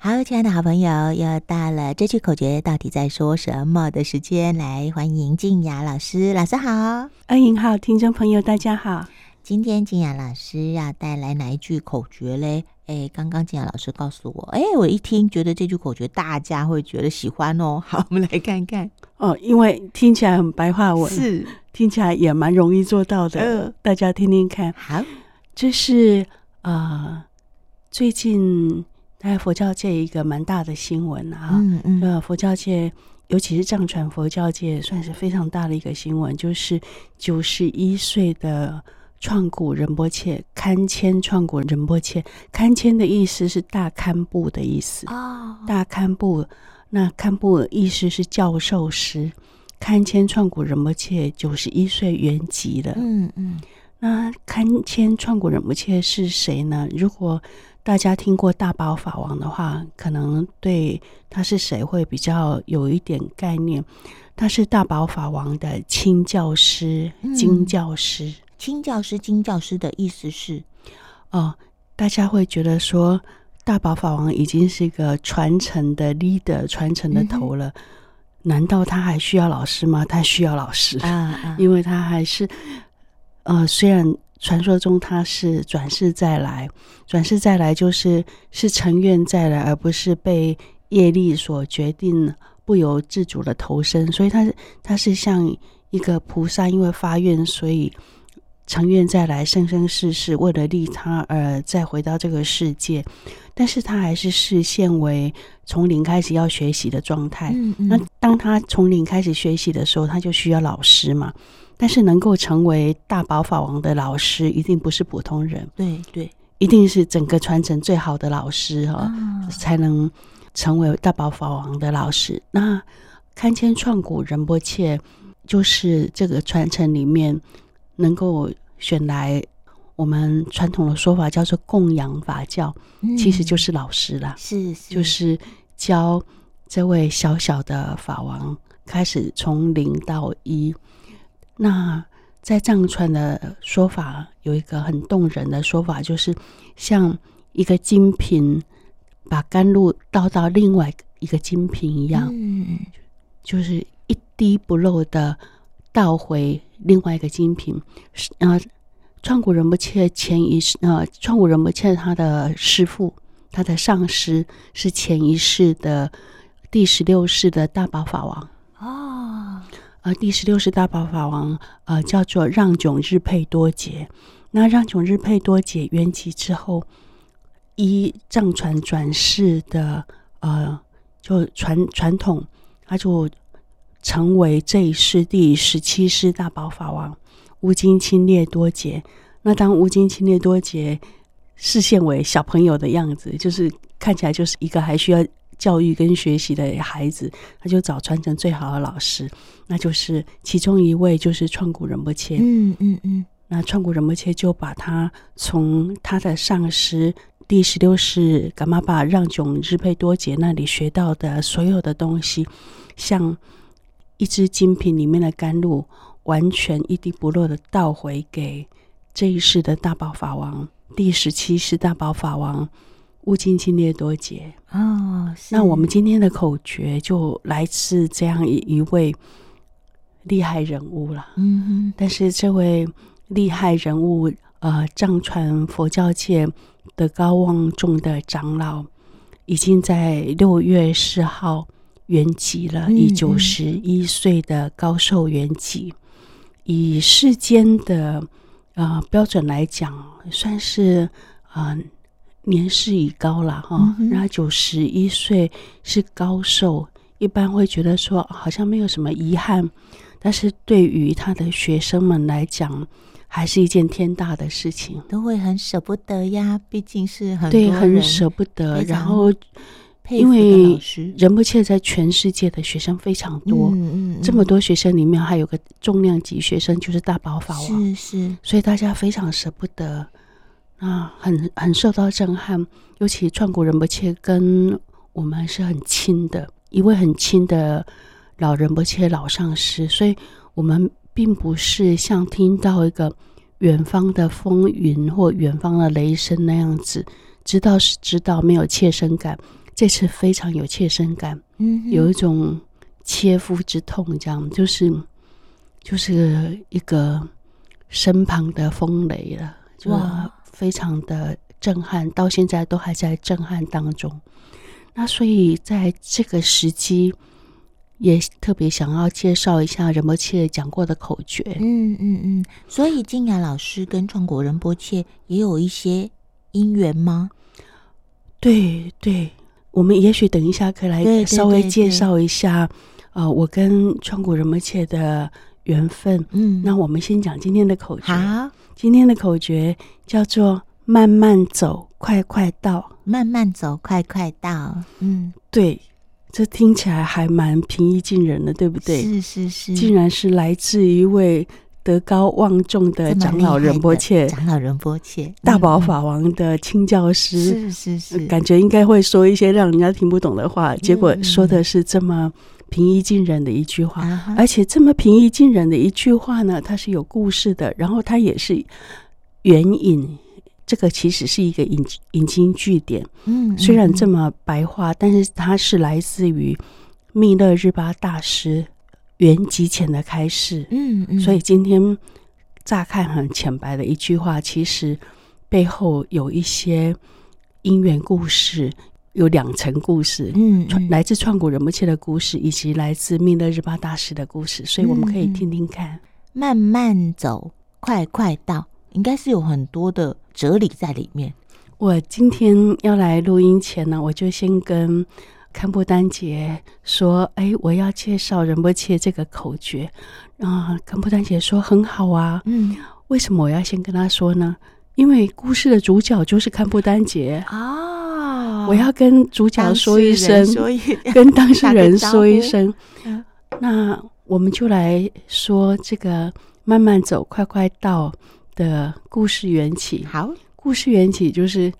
好，亲爱的好朋友，又到了这句口诀到底在说什么的时间，来欢迎静雅老师，老师好，恩莹好，听众朋友大家好。今天静雅老师要带来哪一句口诀嘞？哎，刚刚静雅老师告诉我，哎，我一听觉得这句口诀大家会觉得喜欢哦。好，我们来看看哦，因为听起来很白话文，是听起来也蛮容易做到的，呃、大家听听看。好，这是呃最近。在佛教界一个蛮大的新闻啊，嗯嗯，呃，佛教界尤其是藏传佛教界算是非常大的一个新闻，就是九十一岁的创古仁波切堪谦创古仁波切，堪谦的意思是大堪布的意思。啊，大堪布，那堪布的意思是教授师，堪谦创古仁波切九十一岁圆寂了，嗯嗯，那堪谦创古仁波切是谁呢？如果大家听过大宝法王的话，可能对他是谁会比较有一点概念。他是大宝法王的亲教师、经教师。亲教师、经教师的意思是，哦，大家会觉得说，大宝法王已经是一个传承的 leader、传承的头了。嗯、难道他还需要老师吗？他需要老师啊，啊因为他还是，呃，虽然。传说中他是转世再来，转世再来就是是成愿再来，而不是被业力所决定不由自主的投生。所以他是他是像一个菩萨，因为发愿，所以成愿再来，生生世世为了利他而再回到这个世界。但是他还是视现为从零开始要学习的状态。那当他从零开始学习的时候，他就需要老师嘛。但是能够成为大宝法王的老师，一定不是普通人。对对，一定是整个传承最好的老师哈，哦、才能成为大宝法王的老师。那堪谦创古仁波切就是这个传承里面能够选来，我们传统的说法叫做供养法教，嗯、其实就是老师啦，是，是就是教这位小小的法王开始从零到一。那在藏传的说法，有一个很动人的说法，就是像一个金瓶把甘露倒到另外一个金瓶一样，嗯，就是一滴不漏的倒回另外一个金瓶。呃，创古人不切前一世，呃，创古人不切他的师父，他的上师是前一世的第十六世的大宝法王。呃，第十六世大宝法王，呃，叫做让炯日佩多杰。那让炯日佩多杰圆寂之后，依藏传转世的呃，就传传统，他就成为这一世第十七世大宝法王乌金钦列多杰。那当乌金钦列多杰视现为小朋友的样子，就是看起来就是一个还需要。教育跟学习的孩子，他就找传承最好的老师，那就是其中一位就是创古仁波切。嗯嗯嗯。那创古仁波切就把他从他的上师第十六世噶玛巴让囧日佩多杰那里学到的所有的东西，像一只金瓶里面的甘露，完全一滴不落的倒回给这一世的大宝法王，第十七世大宝法王。乌金钦列多劫哦，那我们今天的口诀就来自这样一一位厉害人物了。嗯哼，但是这位厉害人物，呃，藏传佛教界德高望重的长老，已经在六月四号圆寂了，以九十一岁的高寿圆寂。以世间的呃标准来讲，算是嗯。呃年事已高了哈，然后九十一岁是高寿，一般会觉得说好像没有什么遗憾，但是对于他的学生们来讲，还是一件天大的事情，都会很舍不得呀。毕竟是很对，很舍不得。然后，因为仁波切在全世界的学生非常多，嗯嗯，这么多学生里面还有个重量级学生，就是大宝法王，是是，所以大家非常舍不得。啊，很很受到震撼，尤其创古仁波切跟我们是很亲的一位很亲的老仁波切老上师，所以我们并不是像听到一个远方的风云或远方的雷声那样子，知道是知道，没有切身感。这次非常有切身感，嗯，有一种切肤之痛，这样就是就是一个身旁的风雷了，就非常的震撼，到现在都还在震撼当中。那所以在这个时机，也特别想要介绍一下仁波切讲过的口诀。嗯嗯嗯，所以静雅老师跟创果仁波切也有一些因缘吗？对对，我们也许等一下可以来稍微介绍一下，呃，我跟创果仁波切的缘分。嗯，那我们先讲今天的口诀。好，今天的口诀叫做“慢慢走，快快到”。慢慢走，快快到。嗯，对，这听起来还蛮平易近人的，对不对？是是是，竟然是来自一位德高望重的长老仁波切，长老仁波切，大宝法王的亲教师。是是是，感觉应该会说一些让人家听不懂的话，结果说的是这么平易近人的一句话，嗯、而且这么平易近人的一句话呢，它是有故事的，然后它也是援引。这个其实是一个引引经据典，嗯，虽然这么白话，但是它是来自于密勒日巴大师圆寂前的开示，嗯嗯，所以今天乍看很浅白的一句话，其实背后有一些因缘故事，有两层故事，嗯，来自创古仁波切的故事，以及来自密勒日巴大师的故事，所以我们可以听听看，慢慢走，快快到。应该是有很多的哲理在里面。我今天要来录音前呢，我就先跟堪布丹杰说：“哎，我要介绍仁波切这个口诀。”啊，堪布丹杰说：“很好啊。”嗯，为什么我要先跟他说呢？因为故事的主角就是看布丹杰啊！我要跟主角说一声，跟当事人说一声。那我们就来说这个慢慢走，快快到。的故事缘起，好，故事缘起就是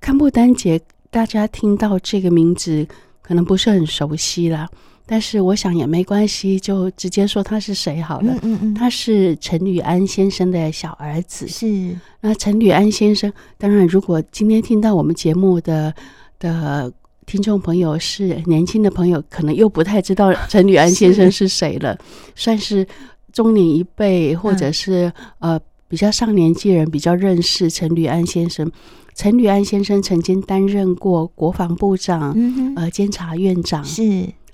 看布丹杰，大家听到这个名字可能不是很熟悉啦，但是我想也没关系，就直接说他是谁好了。嗯嗯嗯，他是陈履安先生的小儿子。是，那陈履安先生，当然如果今天听到我们节目的的听众朋友是年轻的朋友，可能又不太知道陈履安先生是谁了，是。算是中年一辈，或者是、嗯、呃。比较上年纪人比较认识陈履安先生，陈履安先生曾经担任过国防部长，嗯、呃，监察院长。是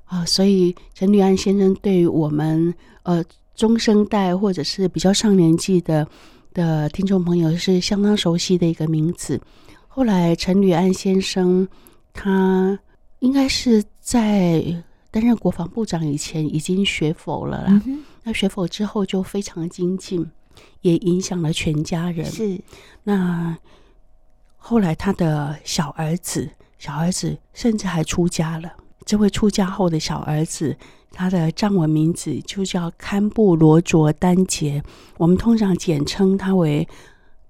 啊、呃，所以陈履安先生对于我们呃中生代或者是比较上年纪的的听众朋友是相当熟悉的一个名字。后来陈履安先生他应该是在担任国防部长以前已经学佛了啦，嗯、那学佛之后就非常精进。也影响了全家人。是，那后来他的小儿子，小儿子甚至还出家了。这位出家后的小儿子，他的藏文名字就叫堪布罗卓丹杰。我们通常简称他为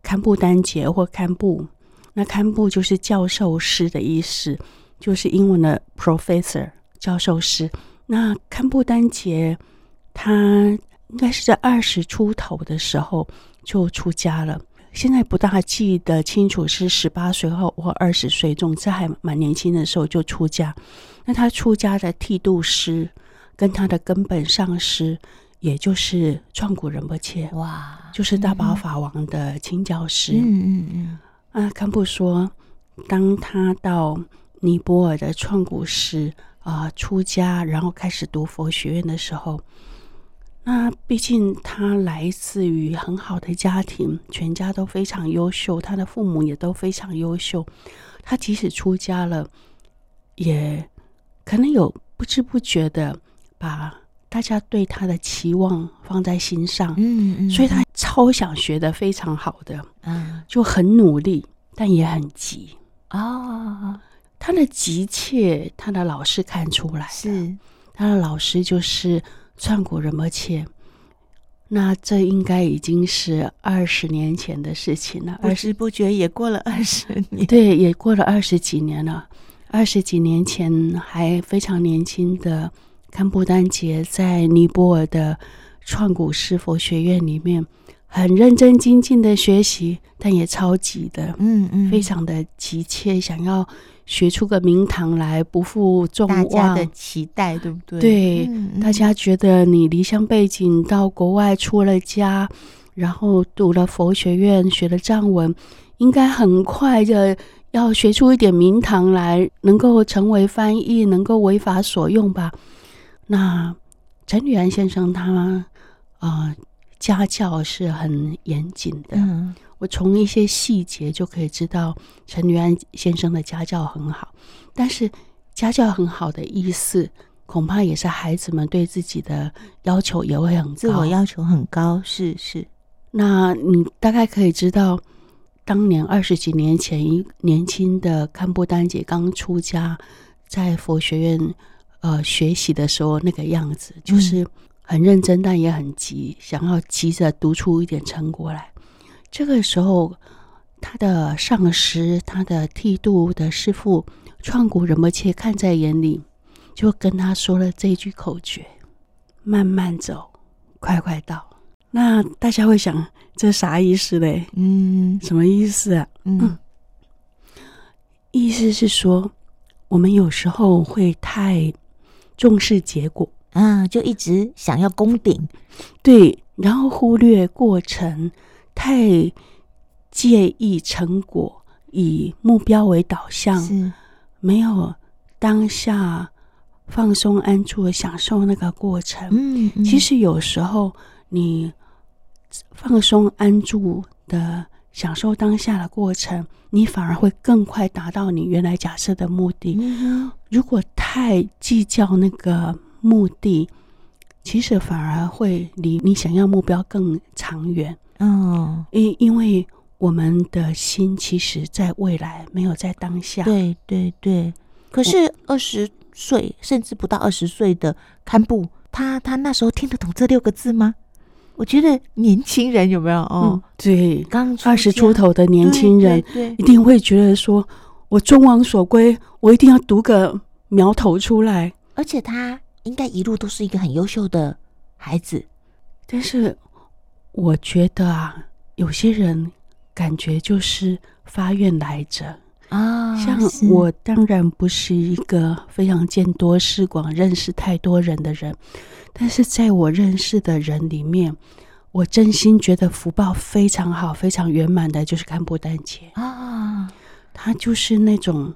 堪布丹杰或堪布。那堪布就是教授师的意思，就是英文的 professor 教授师。那堪布丹杰他。应该是在二十出头的时候就出家了，现在不大记得清楚是十八岁后或二十岁，总之还蛮年轻的时候就出家。那他出家的剃度师跟他的根本上师，也就是创古仁波切，哇，就是大宝法王的亲教师。嗯嗯嗯。啊，堪布说，当他到尼泊尔的创古寺啊出家，然后开始读佛学院的时候。那毕竟他来自于很好的家庭，全家都非常优秀，他的父母也都非常优秀。他即使出家了，也可能有不知不觉的把大家对他的期望放在心上。嗯嗯，所以他超想学的非常好的，嗯，就很努力，但也很急啊。他的急切，他的老师看出来，是他的老师就是。创果仁波切，那这应该已经是二十年前的事情了。不知不觉也过了二十年，对，也过了二十几年了。二十几年前还非常年轻的堪布丹杰，在尼泊尔的创古寺佛学院里面，很认真精进的学习，但也超级的，嗯嗯，非常的急切，想要学出个名堂来，不负众望。大家的期待，对不对？对，嗯嗯、大家觉得你离乡背景到国外出了家，然后读了佛学院，学了藏文，应该很快的要学出一点名堂来，能够成为翻译，能够为法所用吧？那陈履安先生他啊。呃家教是很严谨的，嗯，我从一些细节就可以知道陈履安先生的家教很好。但是家教很好的意思，恐怕也是孩子们对自己的要求也会很高，自我要求很高。是是，那你大概可以知道，当年二十几年前，一年轻的堪布丹姐刚出家，在佛学院呃学习的时候那个样子，就是。嗯很认真，但也很急，想要急着读出一点成果来。这个时候，他的上师，他的剃度的师傅创古仁波切看在眼里，就跟他说了这句口诀：“慢慢走，快快到。”那大家会想，这啥意思嘞？嗯，什么意思啊？嗯，嗯，意思是说，我们有时候会太重视结果。嗯，就一直想要攻顶，对，然后忽略过程，太介意成果，以目标为导向，是没有当下放松安住的享受那个过程。嗯，嗯，其实有时候你放松安住的享受当下的过程，你反而会更快达到你原来假设的目的。嗯，如果太计较那个。目的其实反而会离你想要目标更长远。嗯，因因为我们的心其实在未来，没有在当下。对对对。可是二十岁甚至不到二十岁的堪布，他他那时候听得懂这六个字吗？我觉得年轻人有没有？哦，嗯、对，刚二十出头的年轻人，对，一定会觉得说，我众望所归，我一定要读个苗头出来，而且他。应该一路都是一个很优秀的孩子，但是我觉得啊，有些人感觉就是发愿来着啊。像我当然不是一个非常见多识广、认识太多人的人，但是在我认识的人里面，我真心觉得福报非常好、非常圆满的，就是看布丹姐啊。她就是那种。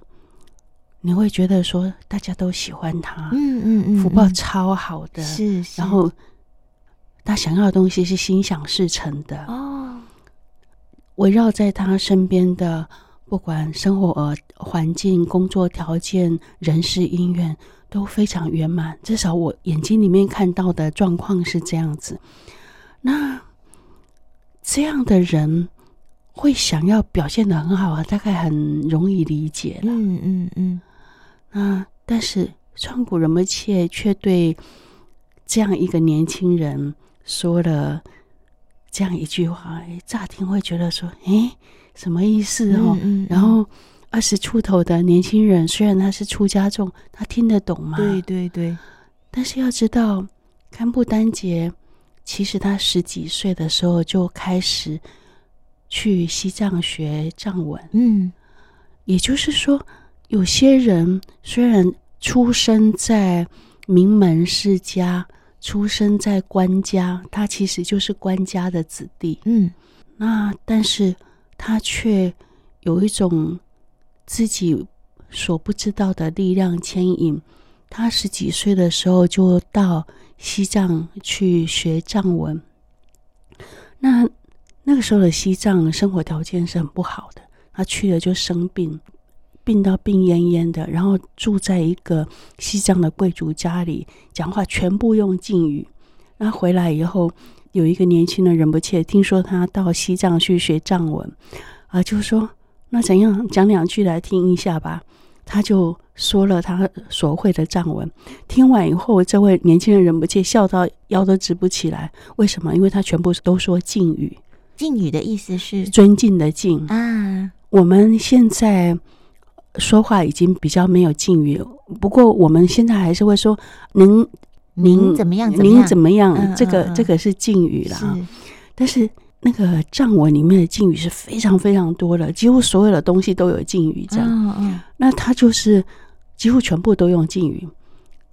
你会觉得说大家都喜欢他，嗯嗯嗯，福报超好的，是，是，然后他想要的东西是心想事成的哦。围绕在他身边的，不管生活环境、工作条件、人事因缘，都非常圆满。至少我眼睛里面看到的状况是这样子。那这样的人。会想要表现的很好啊，大概很容易理解了。嗯嗯嗯。那，但是创古仁波切却对这样一个年轻人说了这样一句话，哎，乍听会觉得说，哎，什么意思哦？嗯嗯嗯。然后二十出头的年轻人，虽然他是出家众，他听得懂吗？对对对。但是要知道，堪布丹杰其实他十几岁的时候就开始。去西藏学藏文，嗯，也就是说，有些人虽然出生在名门世家，出生在官家，他其实就是官家的子弟，嗯，那但是他却有一种自己所不知道的力量牵引，他十几岁的时候就到西藏去学藏文，那。那个时候的西藏生活条件是很不好的，他去了就生病，病到病恹恹的，然后住在一个西藏的贵族家里，讲话全部用敬语。那回来以后，有一个年轻的仁波切听说他到西藏去学藏文，啊，就说那怎样讲两句来听一下吧。他就说了他所会的藏文，听完以后，这位年轻的仁波切笑到腰都直不起来。为什么？因为他全部都说敬语。敬语的意思是尊敬的敬啊。我们现在说话已经比较没有敬语，不过我们现在还是会说您“您您怎么样？您怎么样？”嗯、这个、嗯、这个是敬语了啊。但是那个藏文里面的敬语是非常非常多的，几乎所有的东西都有敬语。这样，那他就是几乎全部都用敬语。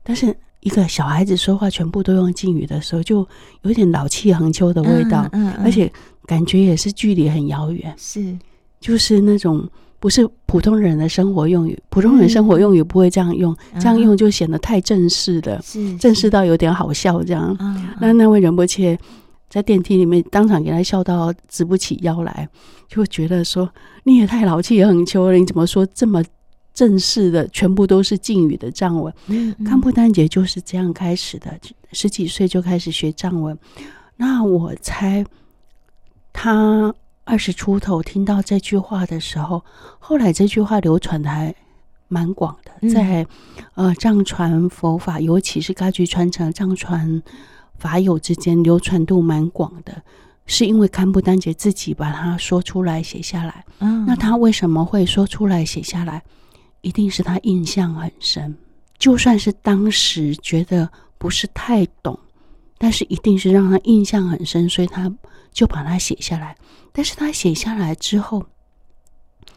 但是一个小孩子说话全部都用敬语的时候，就有点老气横秋的味道，而且感觉也是距离很遥远，是，就是那种不是普通人的生活用语，普通人生活用语不会这样用，嗯、这样用就显得太正式了，是正式到有点好笑这样。嗯、那那位仁波切。在电梯里面，当场给他笑到直不起腰来，就觉得说你也太老气横秋了。你怎么说这么正式的，全部都是敬语的藏文？嗯嗯、堪布丹姐就是这样开始的，十几岁就开始学藏文。那我猜他二十出头听到这句话的时候，后来这句话流传的还蛮广的，在呃藏传佛法，尤其是噶举传承藏传。法友之间流传度蛮广的，是因为堪布丹杰自己把它说出来写下来。嗯，那他为什么会说出来写下来？一定是他印象很深，就算是当时觉得不是太懂，但是一定是让他印象很深，所以他就把它写下来。但是他写下来之后，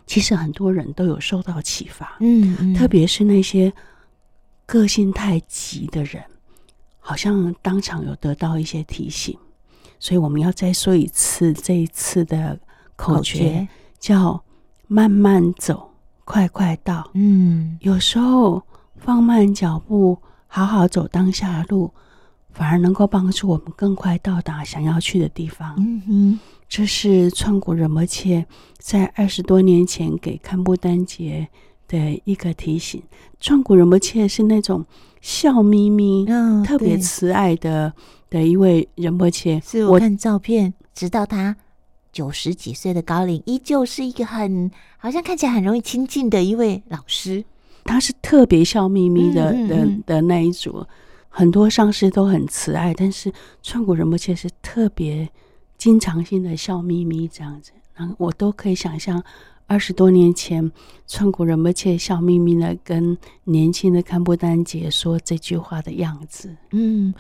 其实很多人都有受到启发。嗯，嗯，特别是那些个性太急的人。好像当场有得到一些提醒，所以我们要再说一次这一次的口诀，口诀叫“慢慢走，快快到”。嗯，有时候放慢脚步，好好走当下的路，反而能够帮助我们更快到达想要去的地方。嗯哼，这是创古仁波切在二十多年前给堪布丹杰的一个提醒。创古仁波切是那种。笑眯眯，嗯，特别慈爱的的一位仁波切。是我看照片，直到他九十几岁的高龄，依旧是一个很好像看起来很容易亲近的一位老师。他是特别笑眯眯的的、嗯、的那一组，很多上师都很慈爱，但是创古仁波切是特别经常性的笑眯眯这样子，然后我都可以想象。二十多年前，创古仁波切笑眯眯的跟年轻的堪布丹姐说这句话的样子。嗯，